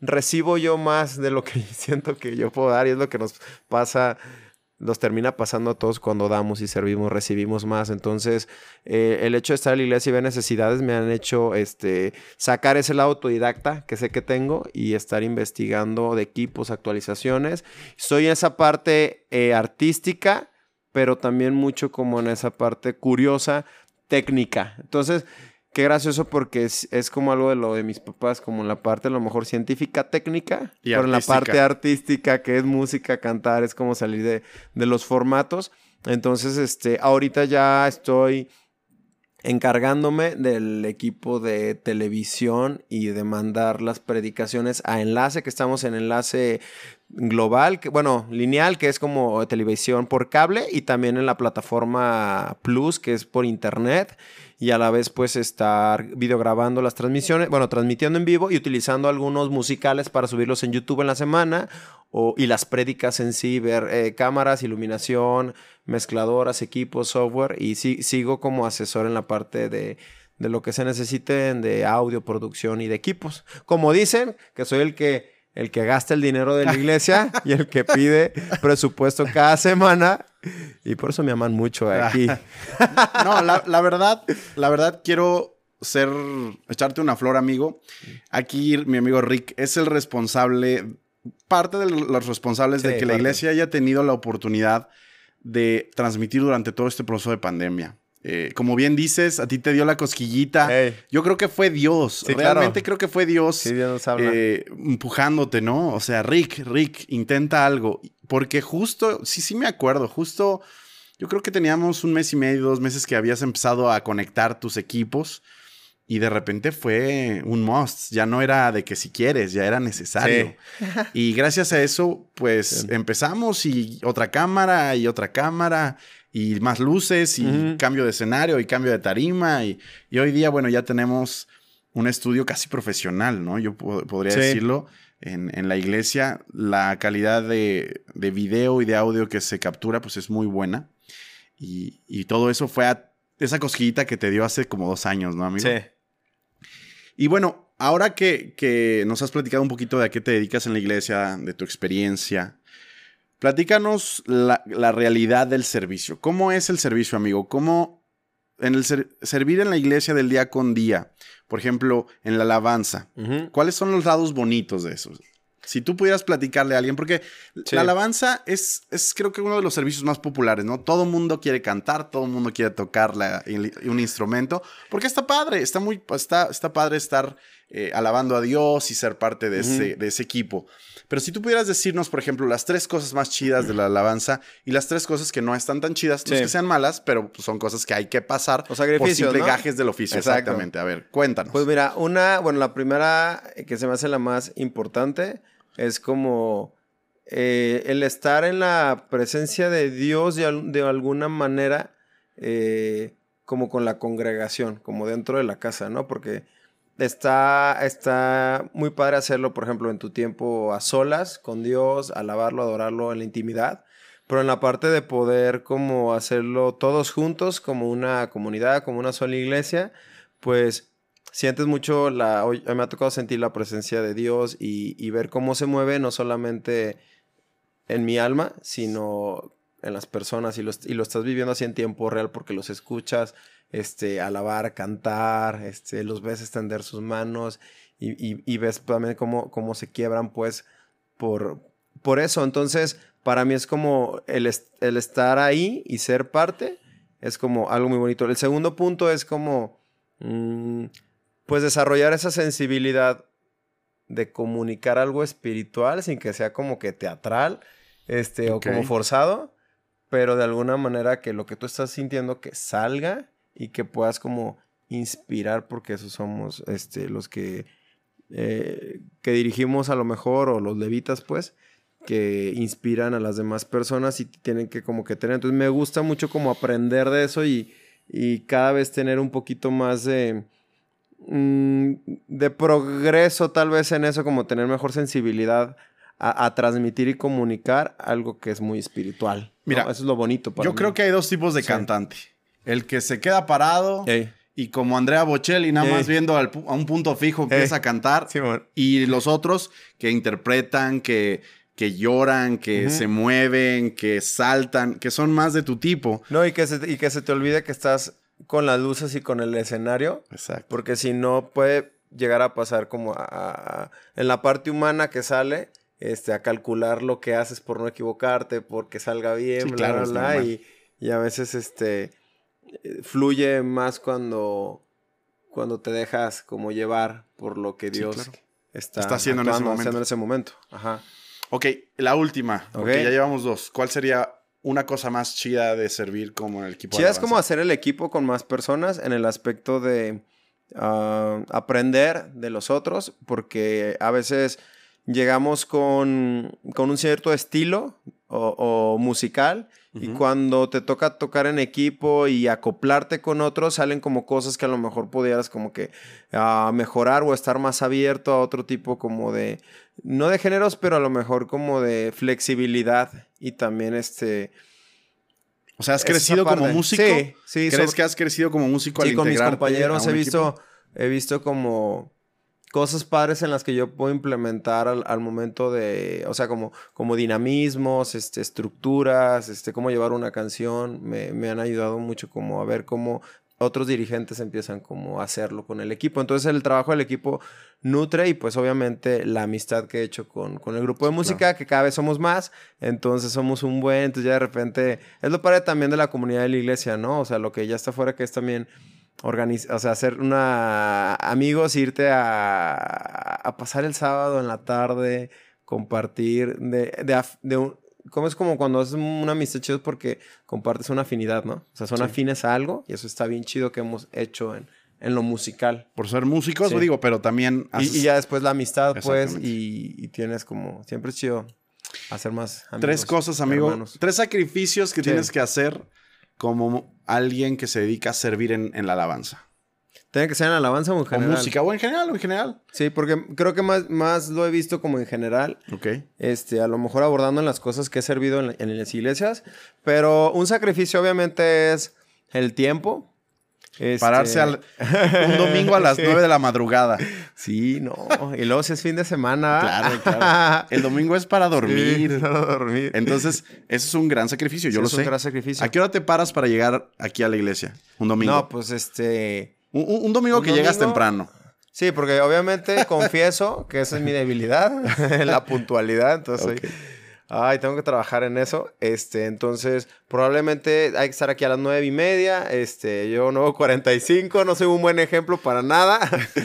recibo yo más de lo que <laughs> siento que yo puedo dar y es lo que nos pasa nos termina pasando a todos cuando damos y servimos, recibimos más. Entonces, eh, el hecho de estar en la iglesia y ver necesidades me han hecho este, sacar ese lado autodidacta que sé que tengo y estar investigando de equipos, actualizaciones. Soy en esa parte eh, artística, pero también mucho como en esa parte curiosa, técnica. Entonces, Qué gracioso porque es, como algo de lo de mis papás, como en la parte a lo mejor científica, técnica, pero en la parte artística, que es música, cantar, es como salir de, de los formatos. Entonces, este, ahorita ya estoy encargándome del equipo de televisión y de mandar las predicaciones a enlace, que estamos en enlace global, bueno, lineal, que es como televisión por cable, y también en la plataforma Plus, que es por internet y a la vez pues estar videograbando las transmisiones, bueno, transmitiendo en vivo y utilizando algunos musicales para subirlos en YouTube en la semana o, y las prédicas en sí, ver eh, cámaras, iluminación, mezcladoras, equipos, software y sigo como asesor en la parte de, de lo que se necesite de audio, producción y de equipos. Como dicen, que soy el que el que gasta el dinero de la iglesia <laughs> y el que pide presupuesto cada semana. Y por eso me aman mucho aquí. <laughs> no, la, verdad, la verdad quiero ser, echarte una flor, amigo. Aquí mi amigo Rick es el responsable, parte de los responsables de que la iglesia haya tenido la oportunidad de transmitir durante todo este proceso de pandemia. Eh, como bien dices, a ti te dio la cosquillita. Yo creo que fue Dios. Realmente creo que fue Dios, eh, empujándote, ¿no? O sea, Rick, Rick, intenta algo. Porque justo, sí, sí me acuerdo, justo, yo creo que teníamos un mes y medio, dos meses que habías empezado a conectar tus equipos. Y de repente fue un must, ya no era de que si quieres, ya era necesario. Y gracias a eso, pues empezamos y otra cámara y otra cámara y más luces y cambio de escenario y cambio de tarima. Y, hoy día, bueno, ya tenemos un estudio casi profesional, ¿no? Yo podría decirlo. En, la iglesia, la calidad de, de, video y de audio que se captura, pues es muy buena. Y, todo eso fue a esa cosquillita que te dio hace como dos años, ¿no, amigo? Sí. Y bueno, ahora que, que nos has platicado un poquito de a qué te dedicas en la iglesia, de tu experiencia, Platícanos la, realidad del servicio. ¿Cómo es el servicio, amigo? ¿Cómo en el servir en la iglesia del día con día? Por ejemplo, en la alabanza. ¿Cuáles son los lados bonitos de eso? Si tú pudieras platicarle a alguien, porque la alabanza es, es creo que uno de los servicios más populares, ¿no? Todo mundo quiere cantar, todo mundo quiere tocar un instrumento, porque está padre, está muy, está, está padre estar eh, alabando a Dios y ser parte de, ese, de ese equipo. Pero si tú pudieras decirnos, por ejemplo, las tres cosas más chidas de la alabanza y las tres cosas que no están tan chidas, no es que sean malas, pero pues, son cosas que hay que pasar sacrificios, por simple ¿no? gajes del oficio. Exacto. Exactamente. A ver, cuéntanos. Pues mira, una, bueno, la primera eh, que se me hace la más importante es como eh, el estar en la presencia de Dios de, de alguna manera, eh, como con la congregación, como dentro de la casa, ¿no? Porque está, está muy padre hacerlo, por ejemplo, en tu tiempo a solas, con Dios, alabarlo, adorarlo en la intimidad. Pero en la parte de poder como hacerlo todos juntos, como una comunidad, como una sola iglesia, pues sientes mucho la... hoy- Me ha tocado sentir la presencia de Dios y, y ver cómo se mueve, no solamente en mi alma, sino en las personas y, los- y lo estás viviendo así en tiempo real porque los escuchas este, alabar, cantar, este, los ves extender sus manos y, y- ves también cómo, cómo se quiebran pues por, por eso. Entonces, para mí es como el, el estar ahí y ser parte, es como algo muy bonito. El segundo punto es como, mm, pues desarrollar esa sensibilidad de comunicar algo espiritual sin que sea como que teatral, este, o como forzado, pero de alguna manera que lo que tú estás sintiendo que salga y que puedas como inspirar, porque esos somos este, los que, eh, que dirigimos a lo mejor, o los levitas, pues, que inspiran a las demás personas y tienen que como que tener. Entonces me gusta mucho como aprender de eso y, y cada vez tener un poquito más de, mm, de progreso tal vez en eso, como tener mejor sensibilidad a, a transmitir y comunicar algo que es muy espiritual. ¿no? Mira, eso es lo bonito para Yo mí. creo que hay dos tipos de Sí. cantante. El que se queda parado Ey. y como Andrea Bocelli, nada Ey. más viendo al a un punto fijo, empieza a cantar. Y los otros que interpretan, que, que lloran, que se mueven, que saltan, que son más de tu tipo. No, y que, se, y que se te olvide que estás con las luces y con el escenario, Exacto. porque si no puede llegar a pasar como a, a- en la parte humana que sale, este, a calcular lo que haces por no equivocarte, porque salga bien, Sí, bla, claro, bla, bla, y, y a veces este, fluye más cuando, cuando te dejas como llevar por lo que Sí, Dios claro. está, Está haciendo en ese momento. haciendo en ese momento. Ajá. Ok, la última, porque Ok. ya llevamos dos. ¿Cuál sería una cosa más chida de servir como el equipo de es como hacer el equipo con más personas en el aspecto de ah, aprender de los otros, porque a veces llegamos con, con un cierto estilo o, o musical y cuando te toca tocar en equipo y acoplarte con otros, salen como cosas que a lo mejor pudieras como que ah, mejorar o estar más abierto a otro tipo como de, no de géneros, pero a lo mejor como de flexibilidad y también este... O sea, ¿has crecido como músico? Sí, sí. ¿Crees sobre- que has crecido como músico Sí, al con mis compañeros he visto, equipo? he visto como cosas padres en las que yo puedo implementar al, al momento de, o sea, como, como dinamismos, este, estructuras, este, cómo llevar una canción, me, me han ayudado mucho como a ver cómo otros dirigentes empiezan como a hacerlo con el equipo. Entonces el trabajo del equipo nutre y pues obviamente la amistad que he hecho con, con el grupo de música, que cada vez somos más, entonces somos un buen, entonces ya de repente, es lo padre también de la comunidad de la iglesia, ¿no? O sea, lo que ya está fuera que es también organizar, o sea, hacer una amigos, irte a, a pasar el sábado en la tarde, compartir de, de, un, como es como cuando haces una amistad chido porque compartes una afinidad, ¿no? O sea, son Sí. afines a algo y eso está bien chido que hemos hecho en, en lo musical. Por ser músicos, Sí. digo, pero también... Y, haces y ya después la amistad, pues, y, y tienes como, siempre es chido hacer más amigos. Tres cosas, amigo. hermanos. Tres sacrificios que Sí. tienes que hacer como alguien que se dedica a servir en, en la alabanza. Tiene que ser en alabanza o en O general. música, o en general, o en general. Sí, porque creo que más, más lo he visto como en general. Ok. este, a lo mejor abordando en las cosas que he servido en, en las iglesias, pero un sacrificio obviamente es el tiempo. Este- Pararse al- <laughs> un domingo a las Sí. 9 de la madrugada. Sí, no. Y luego si es fin de semana. Claro, <laughs> claro. El domingo es para dormir. Sí, <laughs> para dormir. Entonces, eso es un gran sacrificio, yo Sí, lo es sé. un gran sacrificio. ¿A qué hora te paras para llegar aquí a la iglesia? Un domingo. No, pues este... un, domingo un que llegas temprano. Sí, porque obviamente confieso que esa es mi debilidad, la puntualidad. Entonces. Ay, tengo que trabajar en eso. Este, entonces, probablemente hay que estar aquí a las nueve y media. Este, yo no 45, no soy un buen ejemplo para nada.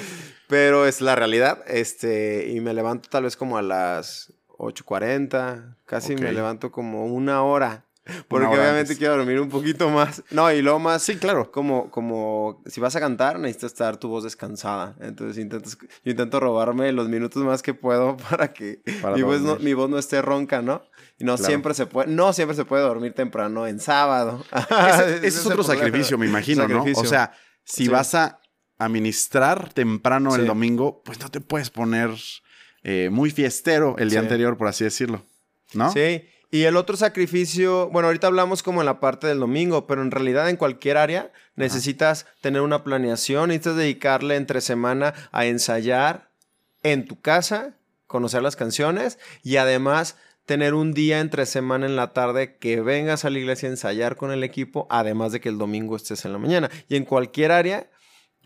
<laughs> Pero es la realidad. Este, y me levanto tal vez como a las 8.40. Casi me levanto como una hora. <laughs> Porque obviamente antes. quiero dormir un poquito más. No, y luego más. Sí, claro. Como, como si vas a cantar, necesitas estar tu voz descansada. Entonces intento, esc- yo intento robarme los minutos más que puedo <laughs> para que Para mi, voz no, mi voz no esté ronca, ¿no? Y no Claro. siempre se puede, no siempre se puede dormir temprano en sábado. <laughs> Ese, ese es otro sacrificio, me imagino, ¿no? O sea, si Sí. vas a administrar temprano el domingo, pues no te puedes poner eh, muy fiestero el día Sí. anterior, por así decirlo. ¿No? Sí. Y el otro sacrificio, bueno, ahorita hablamos como en la parte del domingo, pero en realidad en cualquier área necesitas tener una planeación, necesitas dedicarle entre semana a ensayar en tu casa, conocer las canciones y además tener un día entre semana en la tarde que vengas a la iglesia a ensayar con el equipo, además de que el domingo estés en la mañana. Y en cualquier área,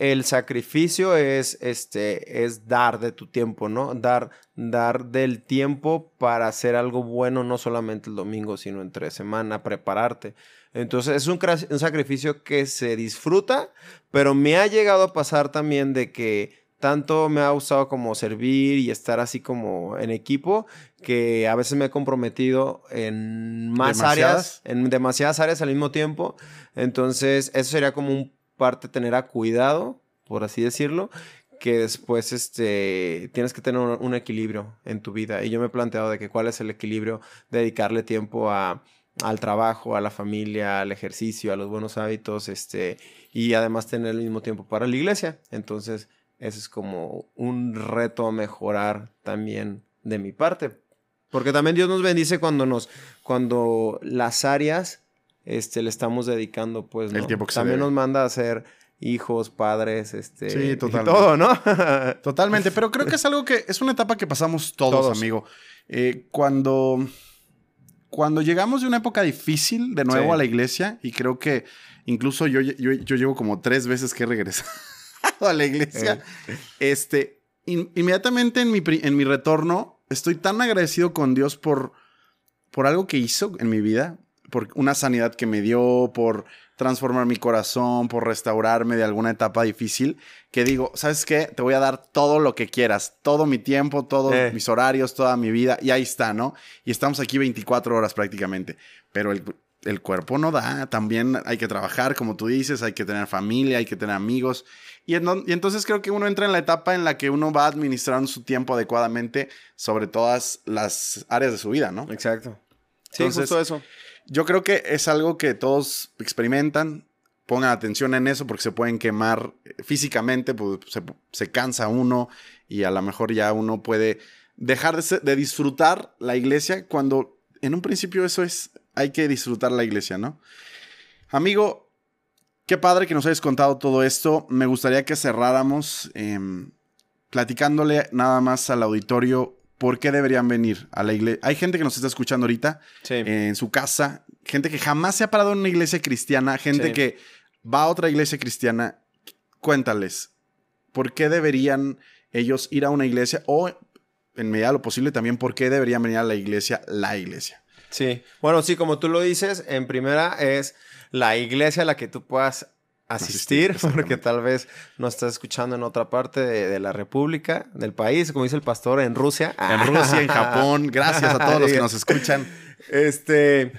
el sacrificio es, este, es dar de tu tiempo, ¿no? Dar, dar del tiempo para hacer algo bueno, no solamente el domingo, sino entre semana, prepararte. Entonces es un, sacrificio que se disfruta, pero me ha llegado a pasar también de que tanto me ha gustado como servir y estar así como en equipo, que a veces me he comprometido en más ¿Demasiadas? áreas, en demasiadas áreas al mismo tiempo. Entonces, eso sería como un parte tener a cuidado, por así decirlo, que después este, tienes que tener un, equilibrio en tu vida. Y yo me he planteado de que cuál es el equilibrio, dedicarle tiempo a, al trabajo, a la familia, al ejercicio, a los buenos hábitos, este, y además tener el mismo tiempo para la iglesia. Entonces, eso es como un reto a mejorar también de mi parte. Porque también Dios nos bendice cuando nos, cuando las áreas este, le estamos dedicando, pues, El ¿no? tiempo que se También nos manda a ser hijos, padres, este... Sí, y todo, ¿no? <laughs> Totalmente, pero creo que es algo que es una etapa que pasamos todos, Todos. amigo. Eh, cuando, cuando llegamos de una época difícil de nuevo Sí. a la iglesia, y creo que incluso yo, yo, yo llevo como tres veces que he regresado <laughs> a la iglesia, este, in- inmediatamente en mi, en mi retorno estoy tan agradecido con Dios por, por algo que hizo en mi vida, por una sanidad que me dio, por transformar mi corazón, por restaurarme de alguna etapa difícil, que digo, ¿sabes qué? Te voy a dar todo lo que quieras, todo mi tiempo, todos Eh. mis horarios, toda mi vida, y ahí está, ¿no? Y estamos aquí 24 horas prácticamente, pero el, el cuerpo no da, también hay que trabajar, como tú dices, hay que tener familia, hay que tener amigos, y, en- y entonces creo que uno entra en la etapa en la que uno va administrando su tiempo adecuadamente sobre todas las áreas de su vida, ¿no? Exacto. Sí, Entonces, justo eso. Yo creo que es algo que todos experimentan. Pongan atención en eso porque se pueden quemar eh, físicamente, pues se, se cansa uno y a lo mejor ya uno puede dejar de, de disfrutar la iglesia cuando en un principio eso es, hay que disfrutar la iglesia, ¿no? Amigo, qué padre que nos hayas contado todo esto. Me gustaría que cerráramos em, platicándole nada más al auditorio por qué deberían venir a la iglesia. Hay gente que nos está escuchando ahorita Sí. eh, en su casa, gente que jamás se ha parado en una iglesia cristiana, gente Sí. que va a otra iglesia cristiana, cuéntales, ¿por qué deberían ellos ir a una iglesia o en medida de lo posible también por qué deberían venir a la iglesia, la iglesia? Sí. Bueno, sí, como tú lo dices, en primera es la iglesia a la que tú puedas Asistir, asistir, <laughs> porque tal vez no estás escuchando en otra parte de, de la república, del país, como dice el pastor, en Rusia. En Rusia, en Japón, <laughs> gracias a todos los que nos escuchan. Este,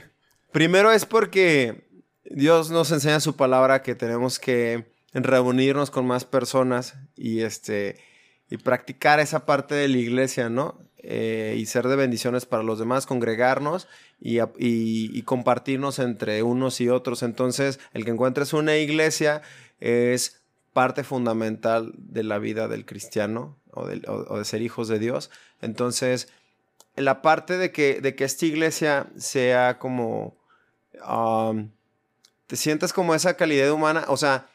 primero es porque Dios nos enseña su palabra que tenemos que reunirnos con más personas y este y practicar esa parte de la iglesia, ¿no? Eh, y ser de bendiciones para los demás, congregarnos y, compartirnos entre unos y otros. Entonces, el que encuentres una iglesia es parte fundamental de la vida del cristiano o, de ser hijos de Dios. Entonces, la parte de que, de que esta iglesia sea como... um, te sientas como esa calidad humana, o sea,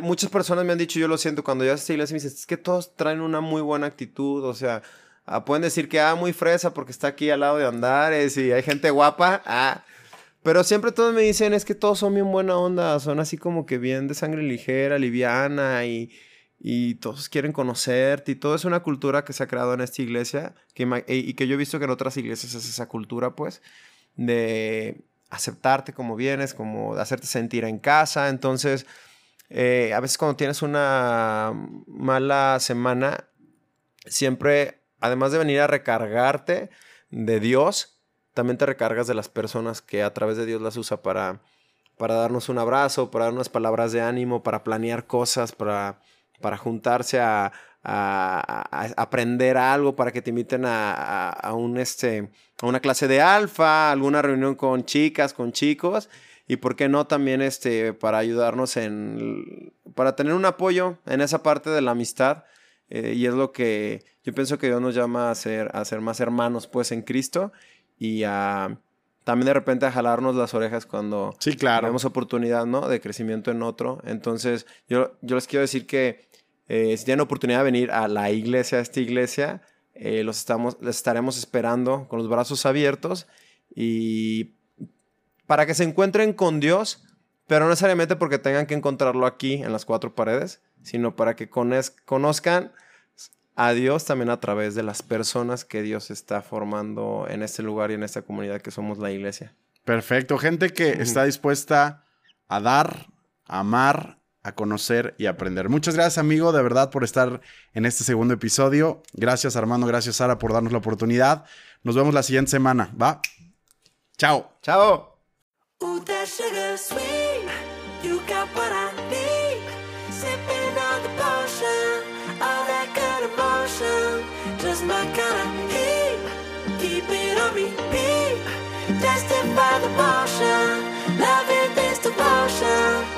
muchas personas me han dicho, yo lo siento, cuando yo a esta iglesia me dicen, es que todos traen una muy buena actitud, o sea, ah, pueden decir que, ah, muy fresa porque está aquí al lado de Andares y hay gente guapa, ah, pero siempre todos me dicen, es que todos son bien buena onda, son así como que bien de sangre ligera, liviana y, y todos quieren conocerte y todo es una cultura que se ha creado en esta iglesia que, y y que yo he visto que en otras iglesias es esa cultura, pues, de aceptarte como vienes, como de hacerte sentir en casa. Entonces, eh, a veces cuando tienes una mala semana, siempre, además de venir a recargarte de Dios, también te recargas de las personas que a través de Dios las usa para, para darnos un abrazo, para dar unas palabras de ánimo, para planear cosas, para, para juntarse a, aprender algo, para que te inviten a, un, este, una clase de alfa, alguna reunión con chicas, con chicos y por qué no también este, para ayudarnos en, para tener un apoyo en esa parte de la amistad. Eh, y es lo que yo pienso que Dios nos llama a ser, a ser más hermanos pues en Cristo y a también de repente a jalarnos las orejas cuando sí, claro. tenemos oportunidad ¿no? de crecimiento en otro. Entonces yo, yo les quiero decir que eh, si tienen oportunidad de venir a la iglesia, a esta iglesia, eh, los estamos, les estaremos esperando con los brazos abiertos y para que se encuentren con Dios, pero no necesariamente porque tengan que encontrarlo aquí en las cuatro paredes, sino para que conozcan a Dios también a través de las personas que Dios está formando en este lugar y en esta comunidad que somos la iglesia. Perfecto, gente que está dispuesta a dar, a amar, a conocer y aprender. Muchas gracias, amigo, de verdad, por estar en este segundo episodio. Gracias, Armando, gracias, Sara, por darnos la oportunidad. Nos vemos la siguiente semana, ¿va? Chao. Chao. 抱上。